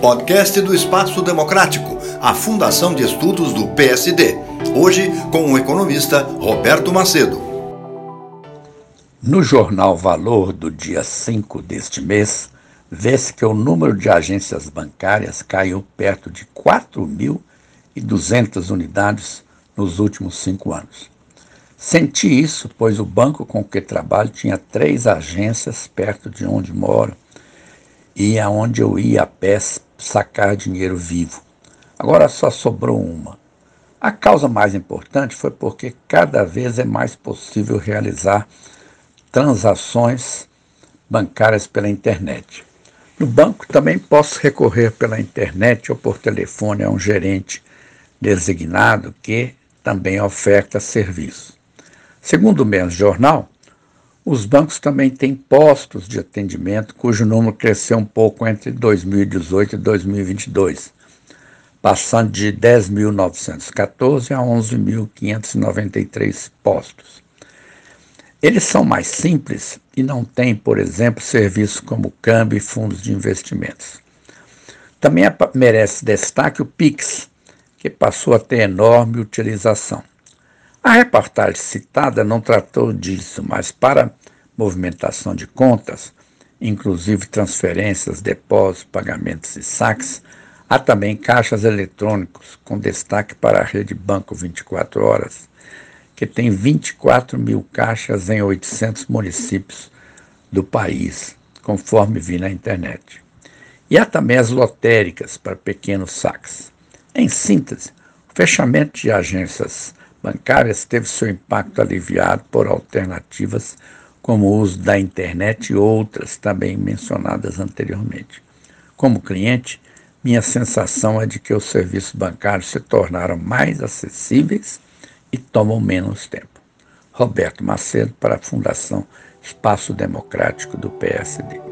Podcast do Espaço Democrático, a Fundação de Estudos do PSD. Hoje com o economista Roberto Macedo. No jornal Valor do dia 5 deste mês, vê-se que o número de agências bancárias caiu perto de 4.200 unidades nos últimos cinco anos. Senti isso, pois o banco com que trabalho tinha três agências perto de onde moro e aonde eu ia a pé sacar dinheiro vivo. Agora só sobrou uma. A causa mais importante foi porque cada vez é mais possível realizar transações bancárias pela internet. No banco também posso recorrer pela internet ou por telefone a um gerente designado que também oferta serviço. Segundo o mesmo jornal, os bancos também têm postos de atendimento cujo número cresceu um pouco entre 2018 e 2022, passando de 10.914 a 11.593 postos. Eles são mais simples e não têm, por exemplo, serviços como câmbio e fundos de investimentos. Também merece destaque o Pix, que passou a ter enorme utilização. A reportagem citada não tratou disso, mas para movimentação de contas, inclusive transferências, depósitos, pagamentos e saques, há também caixas eletrônicos, com destaque para a rede Banco 24 Horas, que tem 24 mil caixas em 800 municípios do país, conforme vi na internet. E há também as lotéricas para pequenos saques. Em síntese, o fechamento de agências bancárias teve seu impacto aliviado por alternativas como o uso da internet e outras também mencionadas anteriormente. Como cliente, minha sensação é de que os serviços bancários se tornaram mais acessíveis e tomam menos tempo. Roberto Macedo, para a Fundação Espaço Democrático do PSD.